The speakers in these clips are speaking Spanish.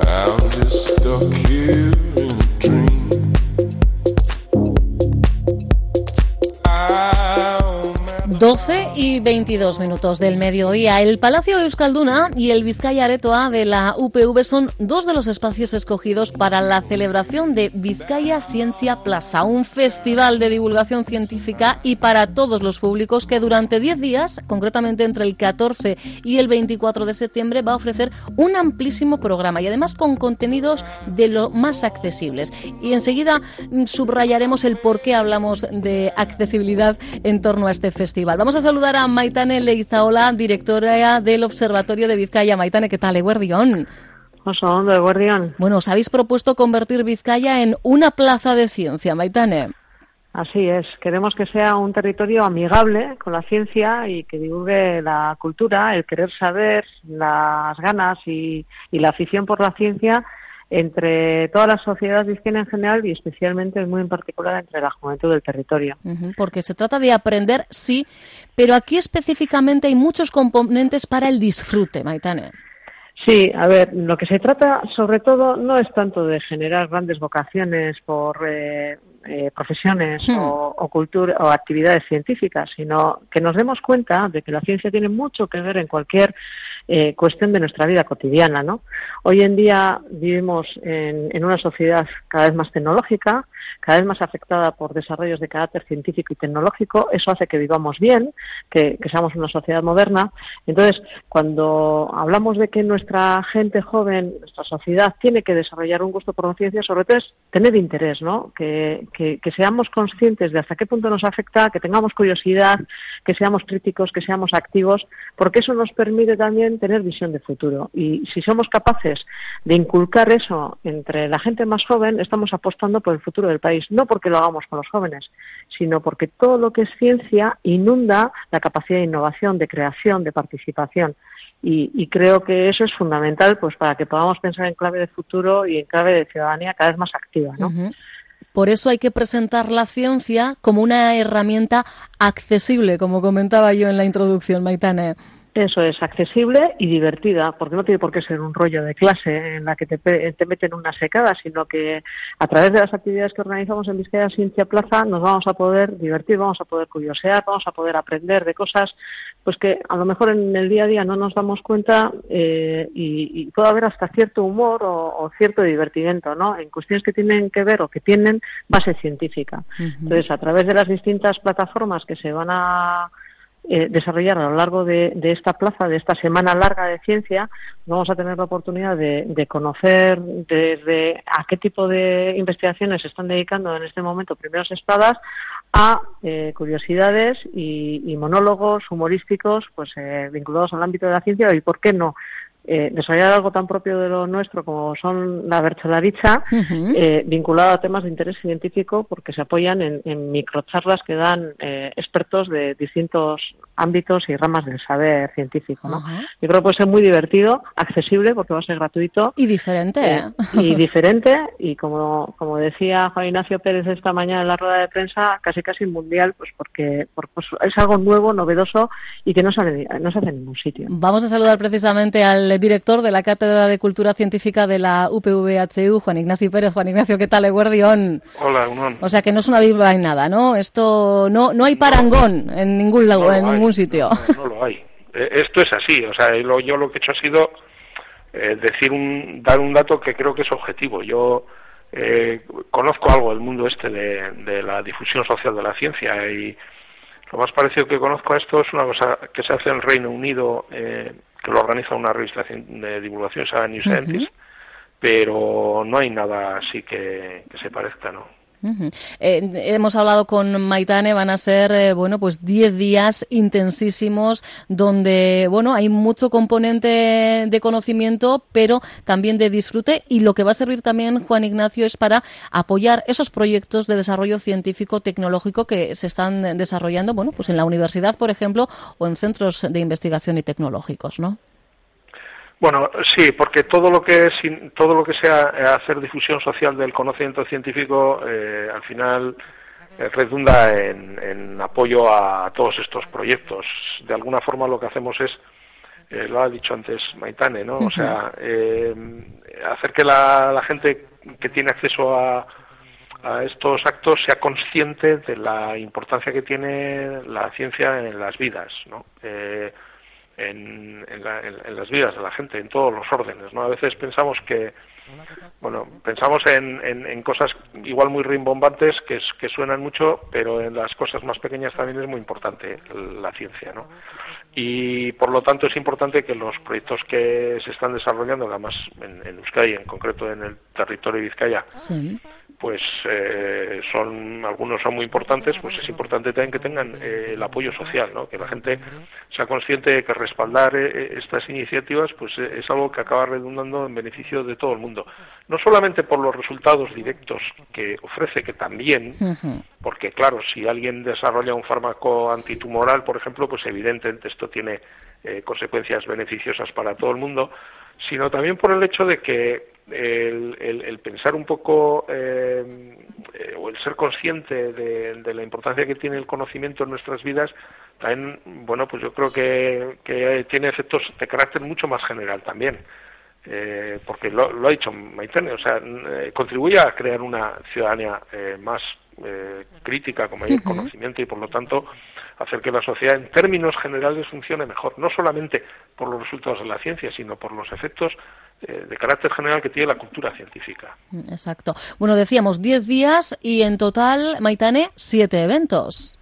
I'm just stuck here. 22 minutos del mediodía. El Palacio Euskalduna y el Vizcaya Aretoa de la UPV son dos de los espacios escogidos para la celebración de Vizcaya Ciencia Plaza, un festival de divulgación científica y para todos los públicos que durante 10 días, concretamente entre el 14 y el 24 de septiembre, va a ofrecer un amplísimo programa y además con contenidos de lo más accesibles. Y enseguida mm, subrayaremos el por qué hablamos de accesibilidad en torno a este festival. Vamos a saludar a Maitane Leizaola, directora del Observatorio de Vizcaya. Maitane, ¿qué tal? Eguardión. Guardián. Bueno, os habéis propuesto convertir Vizcaya en una plaza de ciencia, Maitane. Así es, queremos que sea un territorio amigable con la ciencia y que divulgue la cultura, el querer saber, las ganas y, y la afición por la ciencia entre todas las sociedades de izquierda en general y especialmente muy en particular entre la juventud del territorio. porque se trata de aprender, sí, pero aquí específicamente hay muchos componentes para el disfrute, Maitane. Sí, a ver, lo que se trata sobre todo no es tanto de generar grandes vocaciones por eh, eh, profesiones hmm. o, o, cultura o actividades científicas, sino que nos demos cuenta de que la ciencia tiene mucho que ver en cualquier eh, cuestión de nuestra vida cotidiana. ¿no? Hoy en día vivimos en, una sociedad cada vez más tecnológica, cada vez más afectada por desarrollos de carácter científico y tecnológico. Eso hace que vivamos bien, que, seamos una sociedad moderna. Entonces, cuando hablamos de que nuestra gente joven, nuestra sociedad, tiene que desarrollar un gusto por la ciencia, sobre todo es tener interés, ¿no? Que seamos conscientes de hasta qué punto nos afecta, que tengamos curiosidad, que seamos críticos, que seamos activos, porque eso nos permite también tener visión de futuro. Y si somos capaces de inculcar eso entre la gente más joven, estamos apostando por el futuro del país, no porque lo hagamos con los jóvenes, sino porque todo lo que es ciencia inunda la capacidad de innovación, de creación, de participación. Y, creo que eso es fundamental pues para que podamos pensar en clave de futuro y en clave de ciudadanía cada vez más activa, ¿no? Por eso hay que presentar la ciencia como una herramienta accesible, como comentaba yo en la introducción, Maitane. Eso es, accesible y divertida, porque no tiene por qué ser un rollo de clase en la que te, te meten una secada, sino que a través de las actividades que organizamos en Vizcaya Ciencia Plaza nos vamos a poder divertir, vamos a poder curiosear, vamos a poder aprender de cosas pues que a lo mejor en el día a día no nos damos cuenta eh, y, puede haber hasta cierto humor o, cierto divertimento, ¿no? En cuestiones que tienen que ver o que tienen base científica. Entonces, a través de las distintas plataformas que se van a eh, desarrollar a lo largo de, esta plaza, de esta semana larga de ciencia, vamos a tener la oportunidad de, conocer desde a qué tipo de investigaciones se están dedicando en este momento primeros espadas a eh, curiosidades y, monólogos humorísticos pues eh, vinculados al ámbito de la ciencia y por qué no eh, desarrollar algo tan propio de lo nuestro como son la bercholaricha, eh, vinculado a temas de interés científico, porque se apoyan en, en microcharlas que dan eh, expertos de distintos ámbitos y ramas del saber científico. ¿no? Yo creo que puede ser muy divertido, accesible, porque va a ser gratuito. Y diferente. Eh, y diferente, y como, como decía Juan Ignacio Pérez esta mañana en la rueda de prensa, casi casi mundial, pues porque, pues es algo nuevo, novedoso y que no se, no se hace en ningún sitio. Vamos a saludar precisamente al director de la Cátedra de Cultura Científica de la UPVHU, Juan Ignacio Pérez. Juan Ignacio, ¿qué tal, Eguardión? Hola, Unón. O sea que no es una biblia en nada, ¿no? Esto no, no hay parangón en ningún lado, en ningún sitio. No, lo hay. Eh, esto es así, o sea, yo lo que he hecho ha sido eh, decir un, dar un dato que creo que es objetivo. Yo eh, conozco algo del mundo este de, de la difusión social de la ciencia y lo más parecido que conozco a esto es una cosa que se hace en el Reino Unido eh, que lo organiza una revista de divulgación, se llama New Scientist, pero no hay nada así que, se parezca, ¿no? Eh, hemos hablado con Maitane, van a ser eh, bueno pues 10 días intensísimos donde bueno hay mucho componente de conocimiento, pero también de disfrute y lo que va a servir también Juan Ignacio es para apoyar esos proyectos de desarrollo científico tecnológico que se están desarrollando bueno pues en la universidad por ejemplo o en centros de investigación y tecnológicos, ¿no? Bueno, sí, porque todo lo que es, todo lo que sea eh, hacer difusión social del conocimiento científico, eh, al final eh, redunda en, apoyo a todos estos proyectos. De alguna forma lo que hacemos es, lo ha dicho antes Maitane, ¿no? O sea, hacer que la, gente que tiene acceso a, a estos actos sea consciente de la importancia que tiene la ciencia en las vidas, ¿no? Eh, en, las vidas de la gente, en todos los órdenes, ¿no? A veces pensamos que, bueno, pensamos en, cosas igual muy rimbombantes que, que suenan mucho, pero en las cosas más pequeñas también es muy importante la ciencia, ¿no? Y por lo tanto es importante que los proyectos que se están desarrollando, además en, en Euskadi, en concreto en el territorio de Vizcaya, pues eh, son algunos son muy importantes, pues es importante también que tengan eh, el apoyo social, ¿no? que la gente sea consciente de que respaldar eh, estas iniciativas pues es algo que acaba redundando en beneficio de todo el mundo, no solamente por los resultados directos que ofrece, que también, porque claro, si alguien desarrolla un fármaco antitumoral, por ejemplo, pues evidentemente esto tiene eh, consecuencias beneficiosas para todo el mundo, sino también por el hecho de que el, pensar un poco eh, eh, o el ser consciente de, la importancia que tiene el conocimiento en nuestras vidas, también, bueno, pues yo creo que, tiene efectos de carácter mucho más general también. porque lo, ha dicho Maitene, o sea, contribuye a crear una ciudadanía más eh, crítica, con mayor conocimiento y por lo tanto hacer que la sociedad en términos generales funcione mejor, no solamente por los resultados de la ciencia, sino por los efectos eh, de carácter general que tiene la cultura científica. Exacto. Bueno, decíamos 10 días y en total, Maitane, 7 eventos.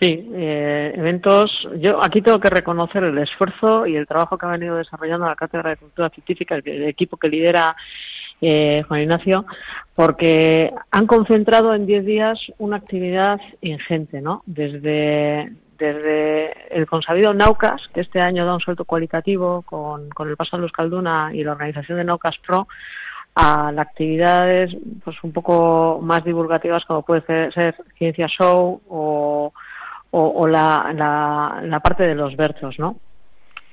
Sí, eh, eventos. Yo aquí tengo que reconocer el esfuerzo y el trabajo que ha venido desarrollando la Cátedra de Cultura Científica, el equipo que lidera eh, Juan Ignacio, porque han concentrado en 10 días una actividad ingente, ¿no? Desde, el consabido Naucas, que este año da un salto cualitativo con, el paso de Luz Calduna y la organización de Naucas Pro, a las actividades pues un poco más divulgativas como puede ser, Ciencia Show o, o, la, la, la, parte de los versos, ¿no?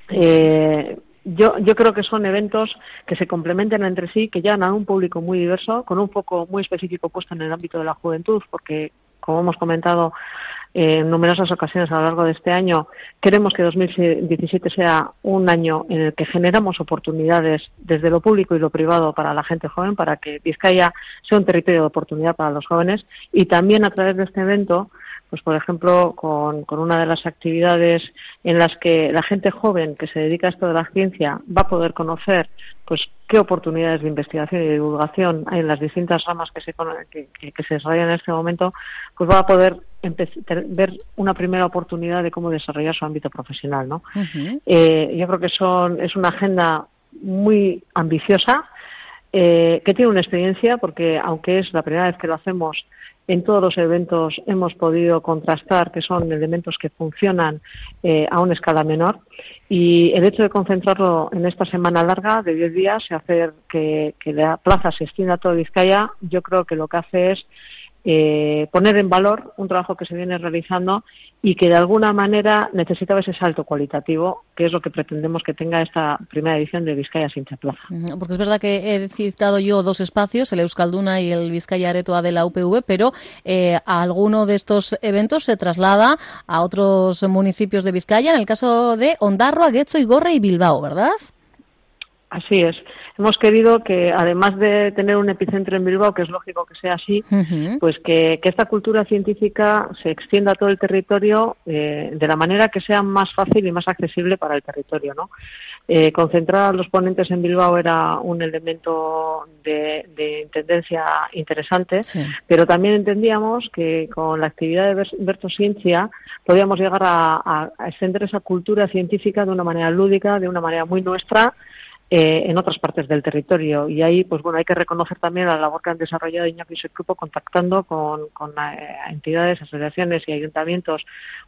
Eh, yo, yo creo que son eventos que se complementan entre sí, que llegan a un público muy diverso, con un foco muy específico puesto en el ámbito de la juventud, porque, como hemos comentado en numerosas ocasiones a lo largo de este año, queremos que 2017 sea un año en el que generamos oportunidades desde lo público y lo privado para la gente joven, para que Vizcaya sea un territorio de oportunidad para los jóvenes. Y también a través de este evento pues por ejemplo, con, con, una de las actividades en las que la gente joven que se dedica a esto de la ciencia va a poder conocer pues qué oportunidades de investigación y de divulgación hay en las distintas ramas que se, que, que se desarrollan en este momento, pues va a poder ver una primera oportunidad de cómo desarrollar su ámbito profesional. ¿no? eh, yo creo que son, es una agenda muy ambiciosa, eh, que tiene una experiencia, porque aunque es la primera vez que lo hacemos, en todos los eventos hemos podido contrastar que son elementos que funcionan eh, a una escala menor. Y el hecho de concentrarlo en esta semana larga de 10 días y hacer que, que la plaza se extienda a todo Vizcaya, yo creo que lo que hace es eh, poner en valor un trabajo que se viene realizando y que de alguna manera necesitaba ese salto cualitativo, que es lo que pretendemos que tenga esta primera edición de Vizcaya sin Plaza. Porque es verdad que he citado yo dos espacios, el Euskalduna y el Vizcaya Aretoa de la UPV, pero eh, alguno de estos eventos se traslada a otros municipios de Vizcaya, en el caso de Ondarroa, Guecho, Igorre y Bilbao, ¿verdad? Así es hemos querido que, además de tener un epicentro en Bilbao, que es lógico que sea así, pues que, esta cultura científica se extienda a todo el territorio eh, de la manera que sea más fácil y más accesible para el territorio, ¿no? Eh, concentrar a los ponentes en Bilbao era un elemento de, tendencia interesante, pero también entendíamos que con la actividad de Bertociencia podíamos llegar a extender esa cultura científica de una manera lúdica, de una manera muy nuestra, eh, en otras partes del territorio. Y ahí, pues bueno, hay que reconocer también la labor que han desarrollado Iñaki y su equipo contactando con, con eh, entidades, asociaciones y ayuntamientos,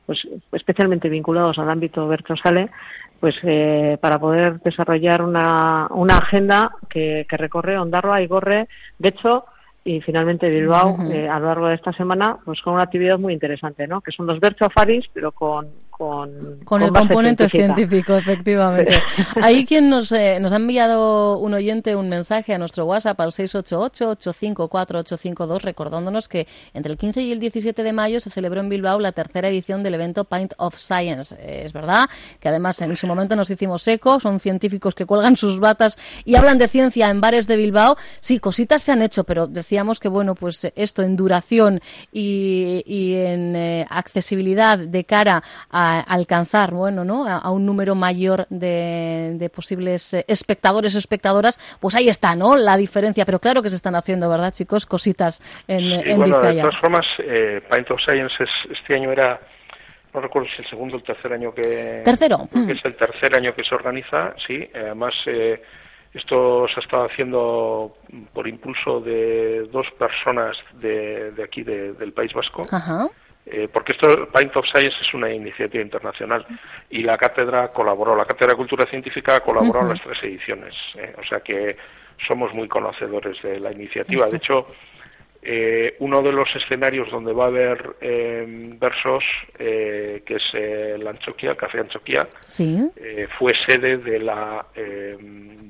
pues especialmente vinculados al ámbito Bertrosale, pues eh, para poder desarrollar una, una agenda que, que recorre Ondarroa y Gorre. De hecho, y finalmente Bilbao eh, a lo largo de esta semana pues con una actividad muy interesante no que son los Bercho Faris pero con con, con, el componente científico efectivamente. Ahí quien nos eh, nos ha enviado un oyente un mensaje a nuestro WhatsApp al 688 854 852 recordándonos que entre el 15 y el 17 de mayo se celebró en Bilbao la tercera edición del evento Pint of Science. Eh, es verdad que además en su momento nos hicimos eco son científicos que cuelgan sus batas y hablan de ciencia en bares de Bilbao. Sí cositas se han hecho pero decíamos que, bueno, pues esto en duración y, en eh, accesibilidad de cara a alcanzar, bueno, ¿no? A, un número mayor de, posibles eh, espectadores o espectadoras, pues ahí está, ¿no? La diferencia. Pero claro que se están haciendo, ¿verdad, chicos? Cositas en, en bueno, De todas formas, eh, Paint of Science este año era no recuerdo si el segundo o el tercer año que... Tercero. Mm. es el tercer año que se organiza, sí. Además, eh, esto se ha estado haciendo por impulso de dos personas de, de aquí, del País Vasco. Eh, porque esto, Paint of Science es una iniciativa internacional y la cátedra colaboró, la cátedra de cultura científica colaboró en las tres ediciones, eh, o sea que somos muy conocedores de la iniciativa. De hecho, eh, uno de los escenarios donde va a haber eh, versos, eh, que es el Anchoquia, el Café Anchoquia, fue sede de la,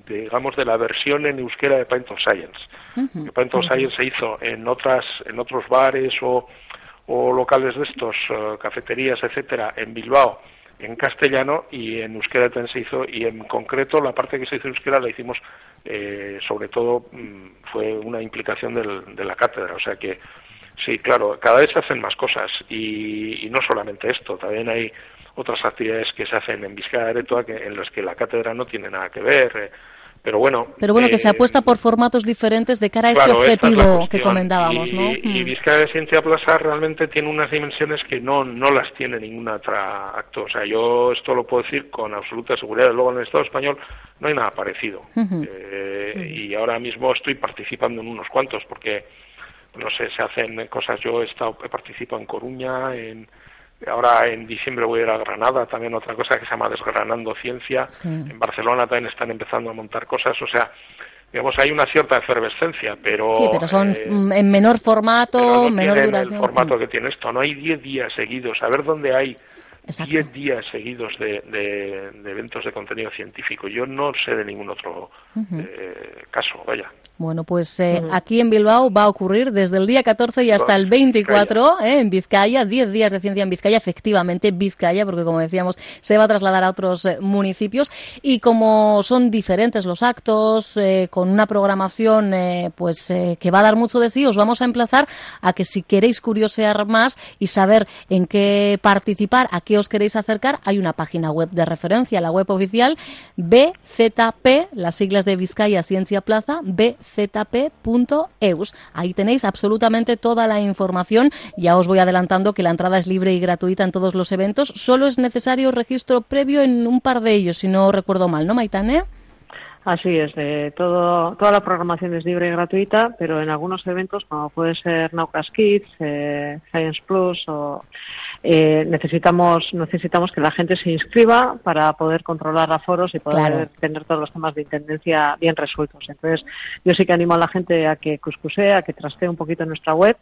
digamos, de la versión en euskera de Paint of Science. Paint of Science se hizo en otras, en otros bares o, o locales de estos, cafeterías, etcétera, en Bilbao en castellano y en euskera también se hizo y en concreto la parte que se hizo en euskera la hicimos eh, sobre todo mm, fue una implicación del, de la cátedra. O sea que sí claro cada vez se hacen más cosas y, no solamente esto también hay otras actividades que se hacen en Vizcaya Aretoa que, en las que la cátedra no tiene nada que ver eh, pero bueno. Pero bueno, que se eh, apuesta por formatos diferentes de cara a ese objetivo que comentábamos, ¿no? Y, mm. Vizcaya de Ciencia Plaza realmente tiene unas dimensiones que no, no las tiene ningún otro acto. O sea, yo esto lo puedo decir con absoluta seguridad. Luego en el Estado español no hay nada parecido. Eh, y ahora mismo estoy participando en unos cuantos porque, no sé, se hacen cosas. Yo he, estado, he participado en Coruña, en Ahora en diciembre voy a ir a Granada, también otra cosa que se llama Desgranando Ciencia. En Barcelona también están empezando a montar cosas, o sea, digamos, hay una cierta efervescencia, pero... Sí, pero son eh, en menor formato, menor duración. el formato que tiene esto, no hay 10 días seguidos, a ver dónde hay 10 días seguidos de, eventos de contenido científico. Yo no sé de ningún otro eh, caso, vaya. Bueno, pues eh, aquí en Bilbao va a ocurrir desde el día 14 y hasta el 24 eh, en Vizcaya, 10 días de ciencia en Vizcaya, efectivamente Vizcaya, porque como decíamos, se va a trasladar a otros eh, municipios. Y como son diferentes los actos, con una programación pues que va a dar mucho de sí, os vamos a emplazar a que si queréis curiosear más y saber en qué participar, a qué os queréis acercar, hay una página web de referencia, la web oficial BZP, las siglas de Vizcaya Ciencia Plaza, BZP zp.eus. Ahí tenéis absolutamente toda la información. Ya os voy adelantando que la entrada es libre y gratuita en todos los eventos. Solo es necesario registro previo en un par de ellos, si no recuerdo mal, ¿no, Maitane? Así es, todo, toda la programación es libre y gratuita, pero en algunos eventos, como puede ser Naucas Kids, eh, Science Plus o eh, necesitamos necesitamos que la gente se inscriba para poder controlar aforos y poder tener todos los temas de intendencia bien resueltos. Entonces, yo sí que animo a la gente a que cuscuse, a que trastee un poquito en nuestra web,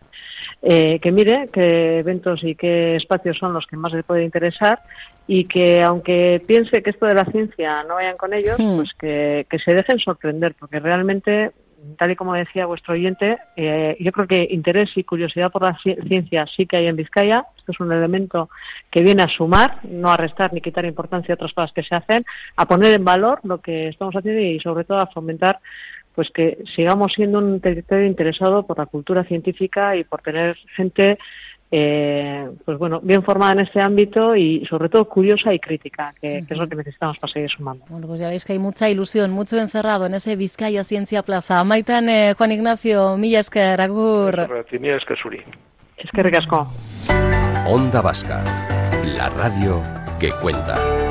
eh, que mire qué eventos y qué espacios son los que más le puede interesar y que aunque piense que esto de la ciencia no vayan con ellos, hmm. pues que, que se dejen sorprender, porque realmente tal y como decía vuestro oyente, eh, yo creo que interés y curiosidad por la ciencia sí que hay en Vizcaya. Esto es un elemento que viene a sumar, no a restar ni quitar importancia a otras cosas que se hacen, a poner en valor lo que estamos haciendo y sobre todo a fomentar pues que sigamos siendo un territorio interesado por la cultura científica y por tener gente eh, pues bueno, bien formada en este ámbito y sobre todo curiosa y crítica, que, es lo que necesitamos para seguir sumando. Bueno, pues ya veis que hay mucha ilusión, mucho encerrado en ese Vizcaya Ciencia Plaza. Maitan, eh, Juan Ignacio, esker, agur. Es que recasco. Onda Vasca, la radio que cuenta.